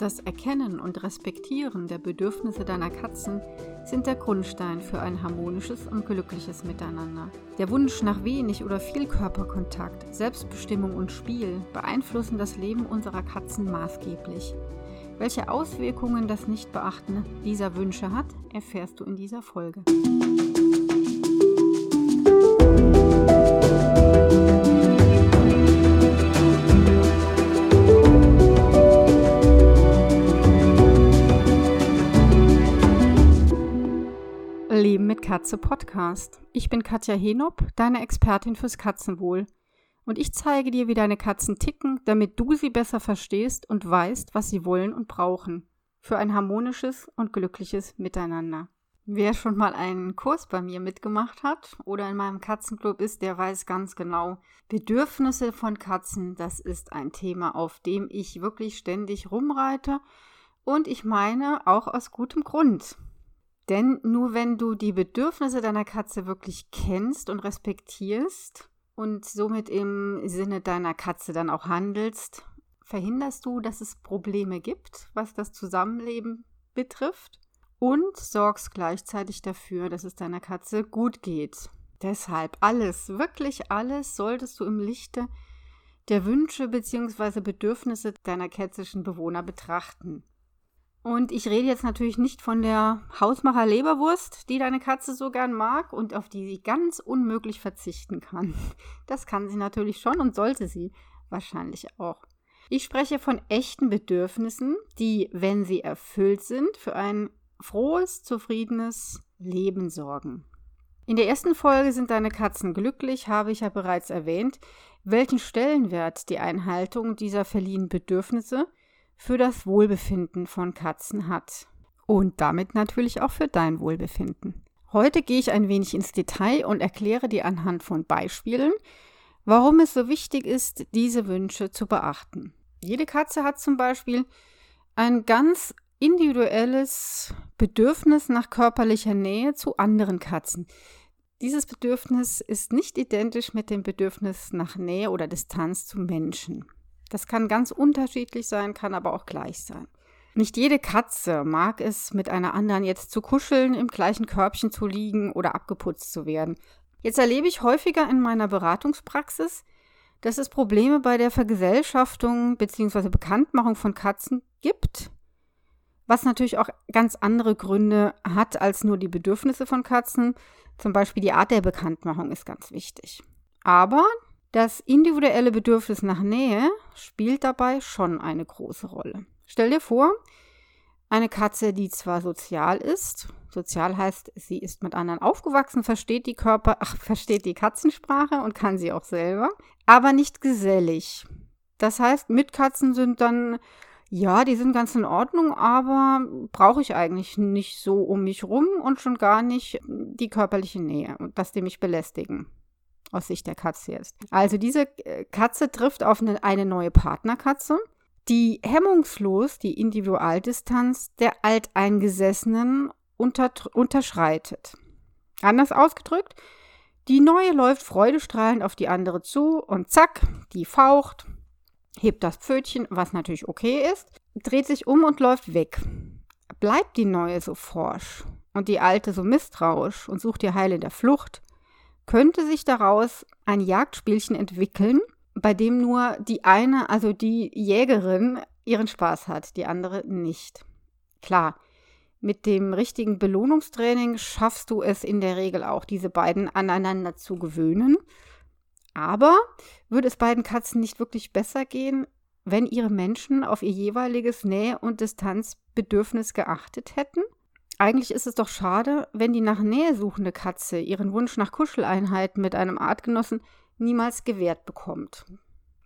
Das Erkennen und Respektieren der Bedürfnisse deiner Katzen sind der Grundstein für ein harmonisches und glückliches Miteinander. Der Wunsch nach wenig oder viel Körperkontakt, Selbstbestimmung und Spiel beeinflussen das Leben unserer Katzen maßgeblich. Welche Auswirkungen das Nichtbeachten dieser Wünsche hat, erfährst du in dieser Folge. Leben Katze Podcast. Ich bin Katja Henop, deine Expertin fürs Katzenwohl. Und ich zeige dir, wie deine Katzen ticken, damit du sie besser verstehst und weißt, was sie wollen und brauchen. Für ein harmonisches und glückliches Miteinander. Wer schon mal einen Kurs bei mir mitgemacht hat oder in meinem Katzenclub ist, der weiß ganz genau, Bedürfnisse von Katzen, das ist ein Thema, auf dem ich wirklich ständig rumreite. Und ich meine auch aus gutem Grund. Denn nur wenn du die Bedürfnisse deiner Katze wirklich kennst und respektierst und somit im Sinne deiner Katze dann auch handelst, verhinderst du, dass es Probleme gibt, was das Zusammenleben betrifft und sorgst gleichzeitig dafür, dass es deiner Katze gut geht. Deshalb alles, wirklich alles solltest du im Lichte der Wünsche bzw. Bedürfnisse deiner kätzischen Bewohner betrachten. Und ich rede jetzt natürlich nicht von der Hausmacher Leberwurst, die deine Katze so gern mag und auf die sie ganz unmöglich verzichten kann. Das kann sie natürlich schon und sollte sie wahrscheinlich auch. Ich spreche von echten Bedürfnissen, die, wenn sie erfüllt sind, für ein frohes, zufriedenes Leben sorgen. In der ersten Folge sind deine Katzen glücklich, habe ich ja bereits erwähnt, welchen Stellenwert die Einhaltung dieser verliehenen Bedürfnisse für das Wohlbefinden von Katzen hat. Und damit natürlich auch für dein Wohlbefinden. Heute gehe ich ein wenig ins Detail und erkläre dir anhand von Beispielen, warum es so wichtig ist, diese Wünsche zu beachten. Jede Katze hat zum Beispiel ein ganz individuelles Bedürfnis nach körperlicher Nähe zu anderen Katzen. Dieses Bedürfnis ist nicht identisch mit dem Bedürfnis nach Nähe oder Distanz zu Menschen. Das kann ganz unterschiedlich sein, kann aber auch gleich sein. Nicht jede Katze mag es, mit einer anderen jetzt zu kuscheln, im gleichen Körbchen zu liegen oder abgeputzt zu werden. Jetzt erlebe ich häufiger in meiner Beratungspraxis, dass es Probleme bei der Vergesellschaftung bzw. Bekanntmachung von Katzen gibt, was natürlich auch ganz andere Gründe hat als nur die Bedürfnisse von Katzen. Zum Beispiel die Art der Bekanntmachung ist ganz wichtig. Aber das individuelle Bedürfnis nach Nähe spielt dabei schon eine große Rolle. Stell dir vor, eine Katze, die zwar sozial ist, sozial heißt, sie ist mit anderen aufgewachsen, versteht die Körper, ach, versteht die Katzensprache und kann sie auch selber, aber nicht gesellig. Das heißt, Mitkatzen sind dann, ja, die sind ganz in Ordnung, aber brauche ich eigentlich nicht so um mich rum und schon gar nicht die körperliche Nähe, dass die mich belästigen aus Sicht der Katze jetzt. Also diese äh, Katze trifft auf eine, eine neue Partnerkatze, die hemmungslos die Individualdistanz der Alteingesessenen unter, unterschreitet. Anders ausgedrückt, die neue läuft freudestrahlend auf die andere zu und zack, die faucht, hebt das Pfötchen, was natürlich okay ist, dreht sich um und läuft weg. Bleibt die neue so forsch und die alte so misstrauisch und sucht ihr Heil in der Flucht, könnte sich daraus ein Jagdspielchen entwickeln, bei dem nur die eine, also die Jägerin, ihren Spaß hat, die andere nicht. Klar, mit dem richtigen Belohnungstraining schaffst du es in der Regel auch, diese beiden aneinander zu gewöhnen. Aber würde es beiden Katzen nicht wirklich besser gehen, wenn ihre Menschen auf ihr jeweiliges Nähe- und Distanzbedürfnis geachtet hätten? Eigentlich ist es doch schade, wenn die nach Nähe suchende Katze ihren Wunsch nach Kuscheleinheiten mit einem Artgenossen niemals gewährt bekommt.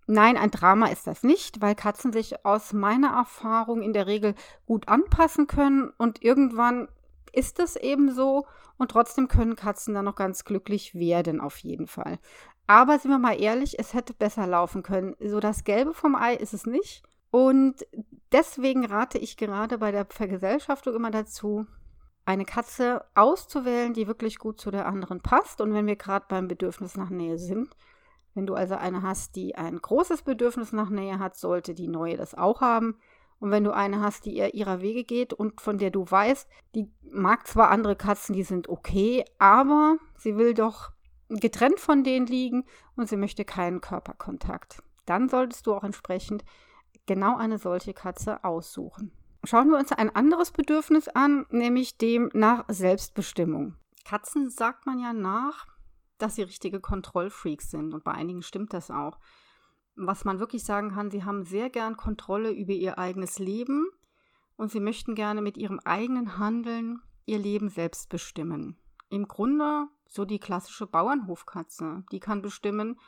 Nein, ein Drama ist das nicht, weil Katzen sich aus meiner Erfahrung in der Regel gut anpassen können und irgendwann ist es eben so und trotzdem können Katzen dann noch ganz glücklich werden, auf jeden Fall. Aber sind wir mal ehrlich, es hätte besser laufen können. So das Gelbe vom Ei ist es nicht. Und deswegen rate ich gerade bei der Vergesellschaftung immer dazu, eine Katze auszuwählen, die wirklich gut zu der anderen passt. Und wenn wir gerade beim Bedürfnis nach Nähe sind, wenn du also eine hast, die ein großes Bedürfnis nach Nähe hat, sollte die neue das auch haben. Und wenn du eine hast, die eher ihrer Wege geht und von der du weißt, die mag zwar andere Katzen, die sind okay, aber sie will doch getrennt von denen liegen und sie möchte keinen Körperkontakt. Dann solltest du auch entsprechend genau eine solche Katze aussuchen. Schauen wir uns ein anderes Bedürfnis an, nämlich dem nach Selbstbestimmung. Katzen sagt man ja nach, dass sie richtige Kontrollfreaks sind und bei einigen stimmt das auch. Was man wirklich sagen kann, sie haben sehr gern Kontrolle über ihr eigenes Leben und sie möchten gerne mit ihrem eigenen Handeln ihr Leben selbst bestimmen. Im Grunde so die klassische Bauernhofkatze. Die kann bestimmen,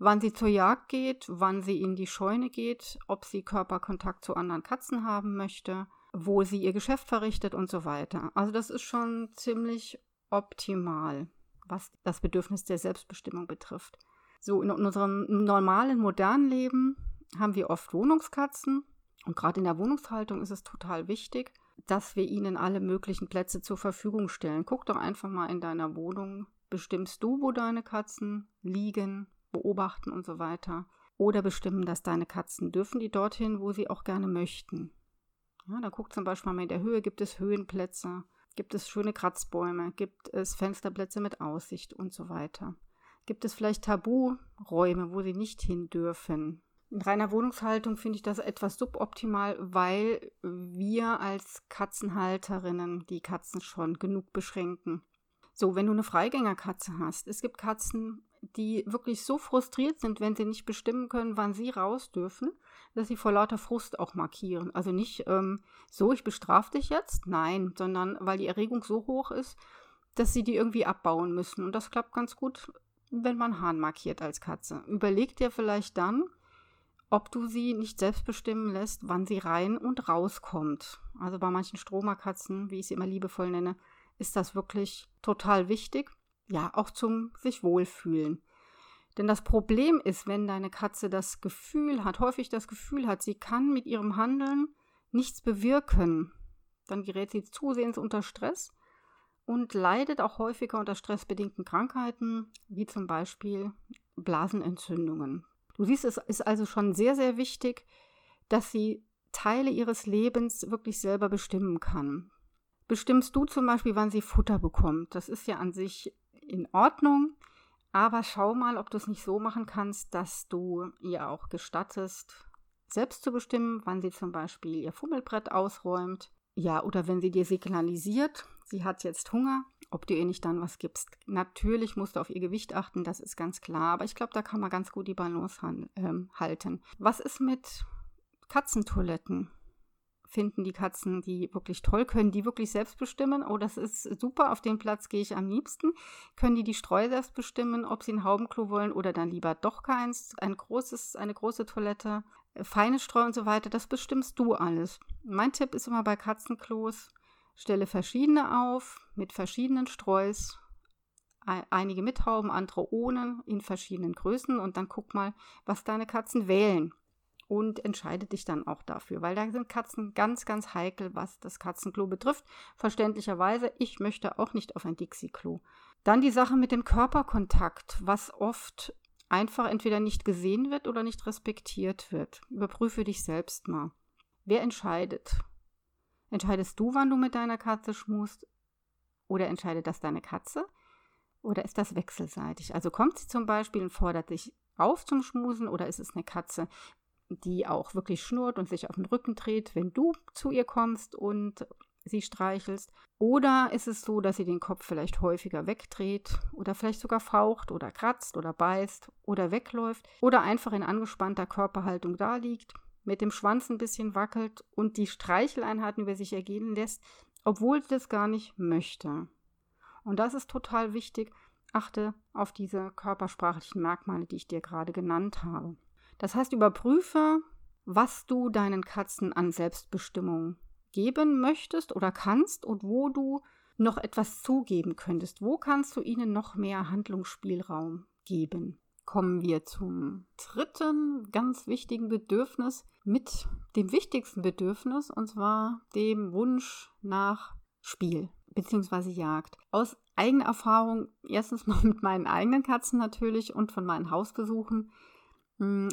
wann sie zur Jagd geht, wann sie in die Scheune geht, ob sie Körperkontakt zu anderen Katzen haben möchte, wo sie ihr Geschäft verrichtet und so weiter. Also das ist schon ziemlich optimal, was das Bedürfnis der Selbstbestimmung betrifft. So in unserem normalen, modernen Leben haben wir oft Wohnungskatzen und gerade in der Wohnungshaltung ist es total wichtig, dass wir ihnen alle möglichen Plätze zur Verfügung stellen. Guck doch einfach mal in deiner Wohnung. Bestimmst du, wo deine Katzen liegen, beobachten und so weiter? Oder bestimmen das deine Katzen? Dürfen die dorthin, wo sie auch gerne möchten? Ja, da guck zum Beispiel mal in der Höhe, gibt es Höhenplätze, gibt es schöne Kratzbäume, gibt es Fensterplätze mit Aussicht und so weiter. Gibt es vielleicht Taburäume, wo sie nicht hin dürfen? In reiner Wohnungshaltung finde ich das etwas suboptimal, weil wir als Katzenhalterinnen die Katzen schon genug beschränken. So, wenn du eine Freigängerkatze hast, es gibt Katzen, die wirklich so frustriert sind, wenn sie nicht bestimmen können, wann sie raus dürfen, dass sie vor lauter Frust auch markieren. Also nicht ähm, so, ich bestrafe dich jetzt, nein, sondern weil die Erregung so hoch ist, dass sie die irgendwie abbauen müssen. Und das klappt ganz gut, wenn man Hahn markiert als Katze. Überleg dir vielleicht dann, ob du sie nicht selbst bestimmen lässt, wann sie rein und rauskommt. Also bei manchen Stromerkatzen, wie ich sie immer liebevoll nenne, ist das wirklich total wichtig. Ja, auch zum sich wohlfühlen. Denn das Problem ist, wenn deine Katze das Gefühl hat, häufig das Gefühl hat, sie kann mit ihrem Handeln nichts bewirken, dann gerät sie zusehends unter Stress und leidet auch häufiger unter stressbedingten Krankheiten, wie zum Beispiel Blasenentzündungen. Du siehst, es ist also schon sehr, sehr wichtig, dass sie Teile ihres Lebens wirklich selber bestimmen kann. Bestimmst du zum Beispiel, wann sie Futter bekommt? Das ist ja an sich in Ordnung, aber schau mal, ob du es nicht so machen kannst, dass du ihr auch gestattest, selbst zu bestimmen, wann sie zum Beispiel ihr Fummelbrett ausräumt. Ja, oder wenn sie dir signalisiert, sie hat jetzt Hunger, ob du ihr nicht dann was gibst. Natürlich musst du auf ihr Gewicht achten, das ist ganz klar, aber ich glaube, da kann man ganz gut die Balance ähm, halten. Was ist mit Katzentoiletten? Finden die Katzen die wirklich toll? Können die wirklich selbst bestimmen? Oh, das ist super, auf den Platz gehe ich am liebsten. Können die die Streu selbst bestimmen, ob sie ein Haubenklo wollen oder dann lieber doch keins? Ein großes, eine große Toilette, feine Streu und so weiter, das bestimmst du alles. Mein Tipp ist immer bei Katzenklos, Stelle verschiedene auf mit verschiedenen Streus, einige mit Hauben, andere ohne, in verschiedenen Größen und dann guck mal, was deine Katzen wählen und entscheide dich dann auch dafür, weil da sind Katzen ganz, ganz heikel, was das Katzenklo betrifft. Verständlicherweise, ich möchte auch nicht auf ein Dixie-Klo. Dann die Sache mit dem Körperkontakt, was oft einfach entweder nicht gesehen wird oder nicht respektiert wird. Überprüfe dich selbst mal. Wer entscheidet? Entscheidest du, wann du mit deiner Katze schmust? Oder entscheidet das deine Katze? Oder ist das wechselseitig? Also kommt sie zum Beispiel und fordert dich auf zum Schmusen oder ist es eine Katze, die auch wirklich schnurrt und sich auf den Rücken dreht, wenn du zu ihr kommst und sie streichelst? Oder ist es so, dass sie den Kopf vielleicht häufiger wegdreht oder vielleicht sogar faucht oder kratzt oder beißt oder wegläuft oder einfach in angespannter Körperhaltung da liegt? mit dem Schwanz ein bisschen wackelt und die Streicheleinheiten über sich ergehen lässt, obwohl sie das gar nicht möchte. Und das ist total wichtig. Achte auf diese körpersprachlichen Merkmale, die ich dir gerade genannt habe. Das heißt, überprüfe, was du deinen Katzen an Selbstbestimmung geben möchtest oder kannst und wo du noch etwas zugeben könntest. Wo kannst du ihnen noch mehr Handlungsspielraum geben? kommen wir zum dritten ganz wichtigen Bedürfnis mit dem wichtigsten Bedürfnis und zwar dem Wunsch nach Spiel bzw. Jagd. Aus eigener Erfahrung, erstens mal mit meinen eigenen Katzen natürlich und von meinen Hausbesuchen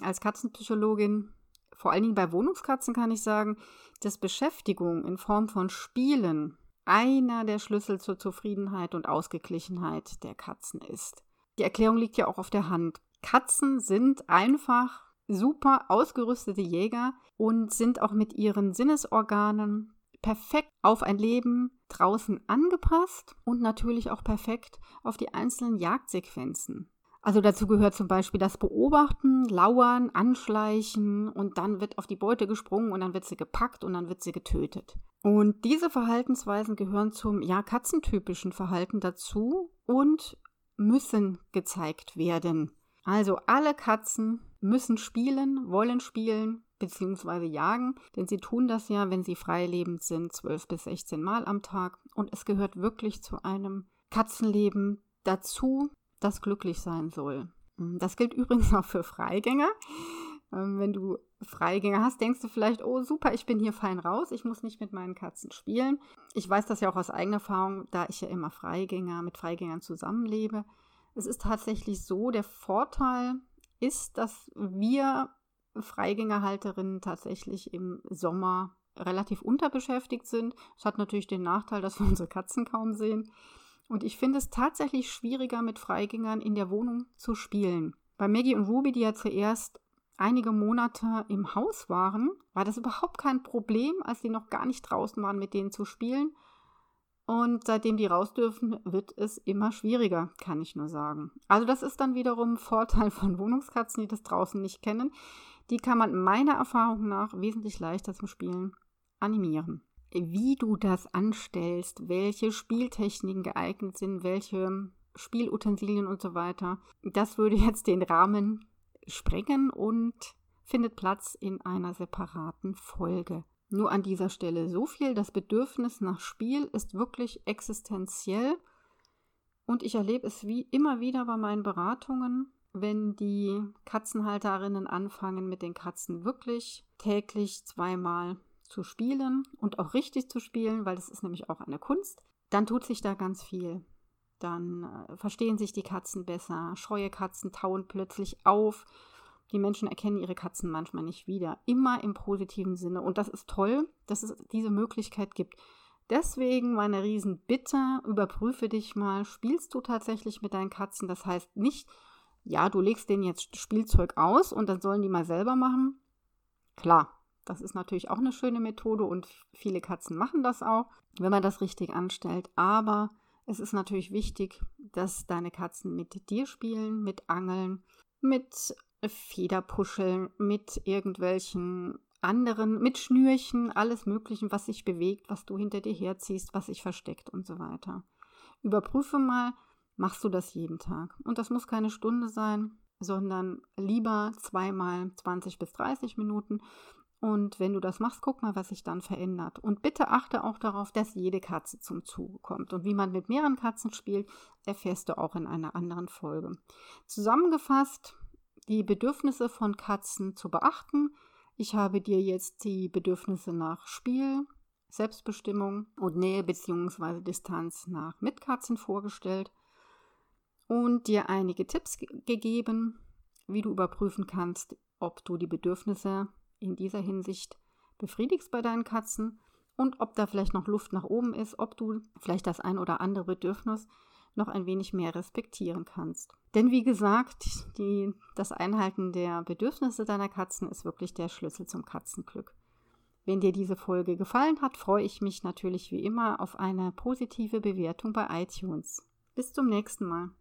als Katzenpsychologin vor allen Dingen bei Wohnungskatzen kann ich sagen, dass Beschäftigung in Form von Spielen einer der Schlüssel zur Zufriedenheit und Ausgeglichenheit der Katzen ist. Die Erklärung liegt ja auch auf der Hand. Katzen sind einfach super ausgerüstete Jäger und sind auch mit ihren Sinnesorganen perfekt auf ein Leben draußen angepasst und natürlich auch perfekt auf die einzelnen Jagdsequenzen. Also dazu gehört zum Beispiel das Beobachten, Lauern, Anschleichen und dann wird auf die Beute gesprungen und dann wird sie gepackt und dann wird sie getötet. Und diese Verhaltensweisen gehören zum ja katzentypischen Verhalten dazu und müssen gezeigt werden. Also alle Katzen müssen spielen, wollen spielen bzw. jagen, denn sie tun das ja, wenn sie freilebend sind, 12 bis 16 Mal am Tag. Und es gehört wirklich zu einem Katzenleben dazu, das glücklich sein soll. Das gilt übrigens auch für Freigänger. Ähm, wenn du Freigänger hast, denkst du vielleicht, oh super, ich bin hier fein raus, ich muss nicht mit meinen Katzen spielen. Ich weiß das ja auch aus eigener Erfahrung, da ich ja immer Freigänger mit Freigängern zusammenlebe. Es ist tatsächlich so, der Vorteil ist, dass wir Freigängerhalterinnen tatsächlich im Sommer relativ unterbeschäftigt sind. Es hat natürlich den Nachteil, dass wir unsere Katzen kaum sehen. Und ich finde es tatsächlich schwieriger, mit Freigängern in der Wohnung zu spielen. Bei Maggie und Ruby, die ja zuerst einige Monate im Haus waren, war das überhaupt kein Problem, als sie noch gar nicht draußen waren, mit denen zu spielen. Und seitdem die raus dürfen, wird es immer schwieriger, kann ich nur sagen. Also das ist dann wiederum Vorteil von Wohnungskatzen, die das draußen nicht kennen. Die kann man meiner Erfahrung nach wesentlich leichter zum Spielen animieren. Wie du das anstellst, welche Spieltechniken geeignet sind, welche Spielutensilien und so weiter, das würde jetzt den Rahmen sprengen und findet Platz in einer separaten Folge. Nur an dieser Stelle so viel. Das Bedürfnis nach Spiel ist wirklich existenziell. Und ich erlebe es wie immer wieder bei meinen Beratungen, wenn die Katzenhalterinnen anfangen, mit den Katzen wirklich täglich zweimal zu spielen und auch richtig zu spielen, weil das ist nämlich auch eine Kunst, dann tut sich da ganz viel. Dann äh, verstehen sich die Katzen besser, scheue Katzen tauen plötzlich auf die Menschen erkennen ihre Katzen manchmal nicht wieder. Immer im positiven Sinne. Und das ist toll, dass es diese Möglichkeit gibt. Deswegen meine Riesenbitte, überprüfe dich mal, spielst du tatsächlich mit deinen Katzen? Das heißt nicht, ja, du legst denen jetzt Spielzeug aus und dann sollen die mal selber machen. Klar, das ist natürlich auch eine schöne Methode und viele Katzen machen das auch, wenn man das richtig anstellt. Aber es ist natürlich wichtig, dass deine Katzen mit dir spielen, mit Angeln, mit Federpuscheln, mit irgendwelchen anderen, mit Schnürchen, alles Mögliche, was sich bewegt, was du hinter dir herziehst, was sich versteckt und so weiter. Überprüfe mal, machst du das jeden Tag. Und das muss keine Stunde sein, sondern lieber zweimal 20 bis 30 Minuten. Und wenn du das machst, guck mal, was sich dann verändert. Und bitte achte auch darauf, dass jede Katze zum Zuge kommt. Und wie man mit mehreren Katzen spielt, erfährst du auch in einer anderen Folge. Zusammengefasst, die Bedürfnisse von Katzen zu beachten. Ich habe dir jetzt die Bedürfnisse nach Spiel, Selbstbestimmung und Nähe bzw. Distanz nach Mitkatzen vorgestellt und dir einige Tipps gegeben, wie du überprüfen kannst, ob du die Bedürfnisse in dieser Hinsicht befriedigst bei deinen Katzen und ob da vielleicht noch Luft nach oben ist, ob du vielleicht das ein oder andere Bedürfnis noch ein wenig mehr respektieren kannst. Denn wie gesagt, die, das Einhalten der Bedürfnisse deiner Katzen ist wirklich der Schlüssel zum Katzenglück. Wenn dir diese Folge gefallen hat, freue ich mich natürlich wie immer auf eine positive Bewertung bei iTunes. Bis zum nächsten Mal.